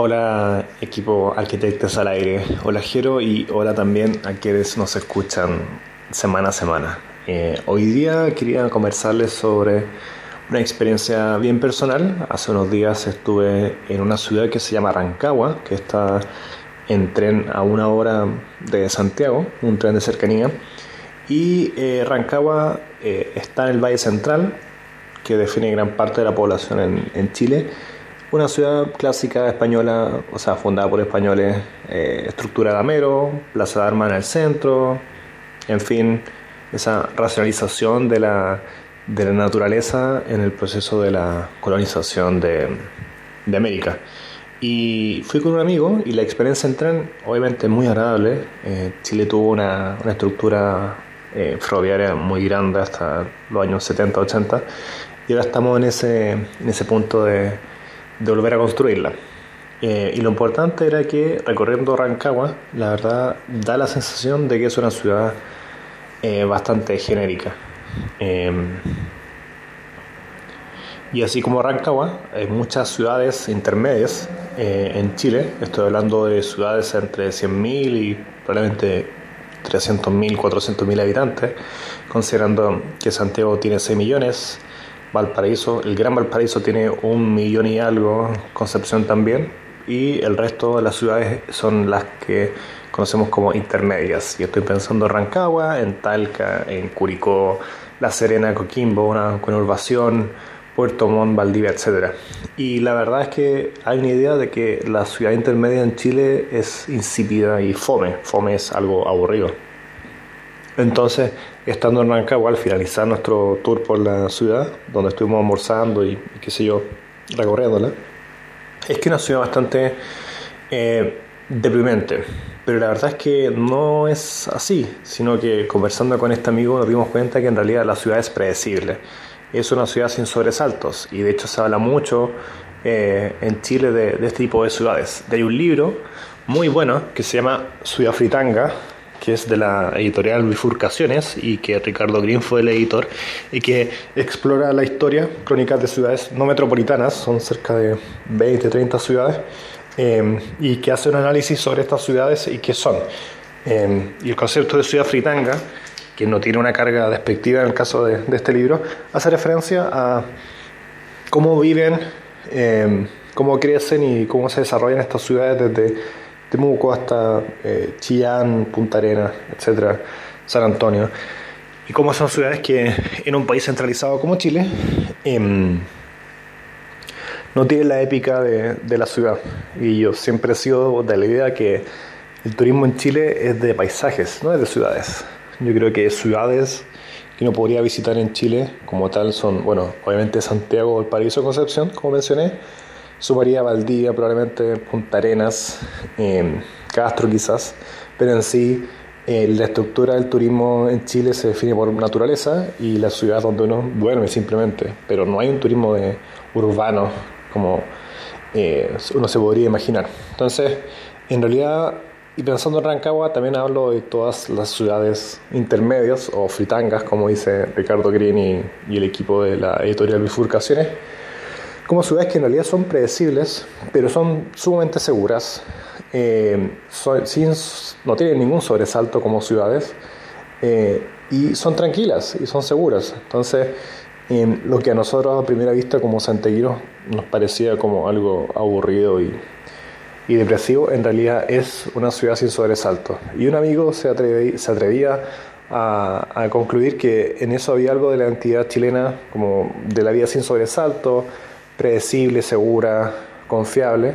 Hola equipo Arquitectos al Aire, hola Jero y hola también a quienes nos escuchan semana a semana. Eh, hoy día quería conversarles sobre una experiencia bien personal. Hace unos días estuve en una ciudad que se llama Rancagua, que está en tren a una hora de Santiago, un tren de cercanía. Y eh, Rancagua eh, está en el Valle Central, que define gran parte de la población en Chile una ciudad clásica española, o sea, fundada por españoles, eh, estructura de Amero, Plaza de Armas en el centro, en fin, esa racionalización de la, de la naturaleza en el proceso de la colonización de, de América. Y fui con un amigo y la experiencia en tren, obviamente muy agradable. Eh, Chile tuvo una, una estructura eh, ferroviaria muy grande hasta los años 70-80 y ahora estamos en ese, en ese punto de de volver a construirla. Eh, y lo importante era que recorriendo Rancagua, la verdad da la sensación de que es una ciudad eh, bastante genérica. Em, y así como Rancagua, hay muchas ciudades intermedias eh, en Chile. Estoy hablando de ciudades entre 100.000 y probablemente 300.000, 400.000 habitantes, considerando que Santiago tiene 6 millones, Valparaíso, el Gran Valparaíso tiene un millón y algo, Concepción también, y el resto de las ciudades son las que conocemos como intermedias. Y estoy pensando en Rancagua, en Talca, en Curicó, La Serena, Coquimbo, una conurbación, Puerto Montt, Valdivia, etc. Y la verdad es que hay una idea de que la ciudad intermedia en Chile es insípida y fome. Fome es algo aburrido. Entonces, estando en Rancagua, al finalizar nuestro tour por la ciudad, donde estuvimos almorzando y, qué sé yo, recorriéndola, es que es una ciudad bastante eh, deprimente. Pero la verdad es que no es así, sino que conversando con este amigo nos dimos cuenta que en realidad la ciudad es predecible. Es una ciudad sin sobresaltos y de hecho se habla mucho eh, en Chile de, de, este tipo de ciudades. De hay un libro muy bueno que se llama Ciudad Fritanga, que es de la editorial Bifurcaciones y que Ricardo Green fue el editor y que explora la historia, crónicas de ciudades no metropolitanas, son cerca de 20, 30 ciudades, eh, y que hace un análisis sobre estas ciudades y qué son. Eh, y el concepto de ciudad fritanga, que no tiene una carga despectiva en el caso de, de este libro, hace referencia a cómo viven, eh, cómo crecen y cómo se desarrollan estas ciudades desde Temuco hasta eh, Chillán, Punta Arenas, etcétera, San Antonio. Y como son ciudades que en un país centralizado como Chile eh, no tienen la épica de, de, la ciudad. Y yo siempre he sido de la idea que el turismo en Chile es de paisajes, no es de ciudades. Yo creo que ciudades que uno podría visitar en Chile como tal son, bueno, obviamente Santiago, el Paraíso, Concepción, como mencioné Sumaría Valdivia, probablemente Punta Arenas, eh, Castro quizás, pero en sí eh, la estructura del turismo en Chile se define por naturaleza y la ciudad donde uno duerme simplemente, pero no hay un turismo urbano como eh, uno se podría imaginar. Entonces, en realidad, y pensando en Rancagua, también hablo de todas las ciudades intermedias o fritangas, como dice Ricardo Green y, y el equipo de la editorial Bifurcaciones como ciudades que en realidad son predecibles, pero son sumamente seguras, eh, son, sin, no tienen ningún sobresalto como ciudades, eh, y son tranquilas y son seguras. Entonces, eh, lo que a nosotros a primera vista como santeguiros nos parecía como algo aburrido y, y, depresivo, en realidad es una ciudad sin sobresalto. Y un amigo se, atreve, se atrevía a, a concluir que en eso había algo de la entidad chilena, como de la vida sin sobresalto, predecible, segura, confiable,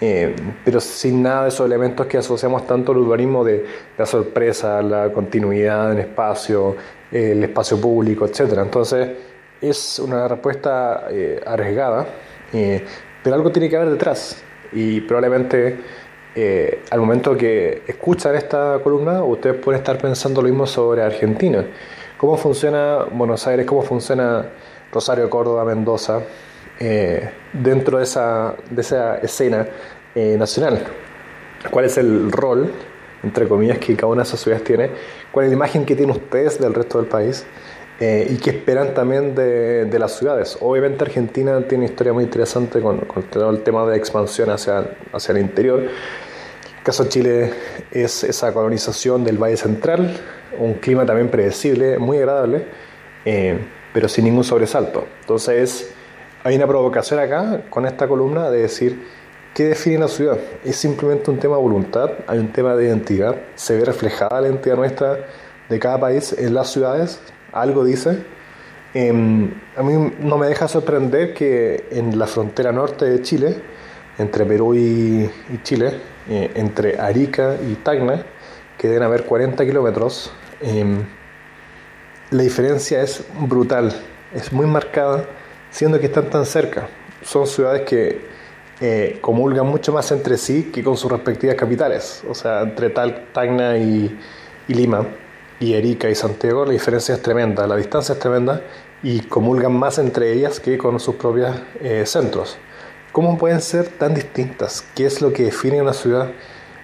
eh, pero sin nada de esos elementos que asociamos tanto al urbanismo de la sorpresa, la continuidad en espacio, el espacio público, etc. Entonces, es una respuesta eh, arriesgada, eh, pero algo tiene que haber detrás. Y probablemente al momento que escuchan esta columna, ustedes pueden estar pensando lo mismo sobre Argentina. ¿Cómo funciona Buenos Aires? ¿Cómo funciona Rosario, Córdoba, Mendoza? Eh, dentro de esa, de esa escena eh, nacional. ¿Cuál es el rol, entre comillas, que cada una de esas ciudades tiene? ¿Cuál es la imagen que tienen ustedes del resto del país? y qué esperan también de, de, las ciudades. Obviamente Argentina tiene una historia muy interesante con, con todo el tema de expansión hacia, hacia el interior. El caso de Chile es esa colonización del Valle Central, un clima también predecible, muy agradable, pero sin ningún sobresalto. Entonces hay una provocación acá con esta columna de decir, ¿qué define la ciudad? Es simplemente un tema de voluntad, hay un tema de identidad, se ve reflejada la identidad nuestra de cada país en las ciudades, algo dice. Em, a mí no me deja sorprender que en la frontera norte de Chile, entre Perú y, Chile, eh, entre Arica y Tacna, que deben haber 40 kilómetros, em, la diferencia es brutal, es muy marcada, siendo que están tan cerca. Son ciudades que eh, comulgan mucho más entre sí que con sus respectivas capitales. O sea, entre Tal, y, Lima, y Erika y Santiago, la diferencia es tremenda, la distancia es tremenda y comulgan más entre ellas que con sus propios eh, centros. ¿Cómo pueden ser tan distintas? ¿Qué es lo que define una ciudad?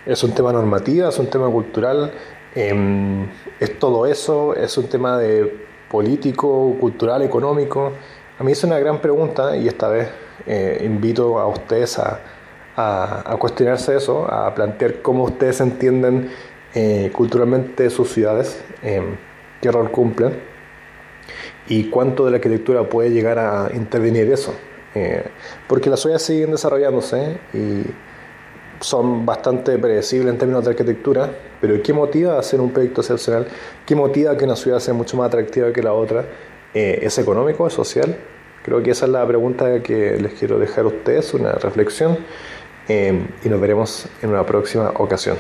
¿Es un tema normativo? ¿Es un tema cultural? Em, ¿Es todo eso? ¿Es un tema de político, cultural, económico? A mí es una gran pregunta y esta vez eh, invito a ustedes a, a, cuestionarse eso, a plantear cómo ustedes entienden eh, culturalmente sus ciudades, em, qué rol cumplen y cuánto de la arquitectura puede llegar a intervenir eso. Eh, porque las ciudades siguen desarrollándose y son bastante predecibles en términos de arquitectura, pero ¿qué motiva a hacer un proyecto excepcional? ¿Qué motiva que una ciudad sea mucho más atractiva que la otra? Eh, ¿Es económico, es social? Creo que esa es la pregunta que les quiero dejar a ustedes, una reflexión, eh, y nos veremos en una próxima ocasión.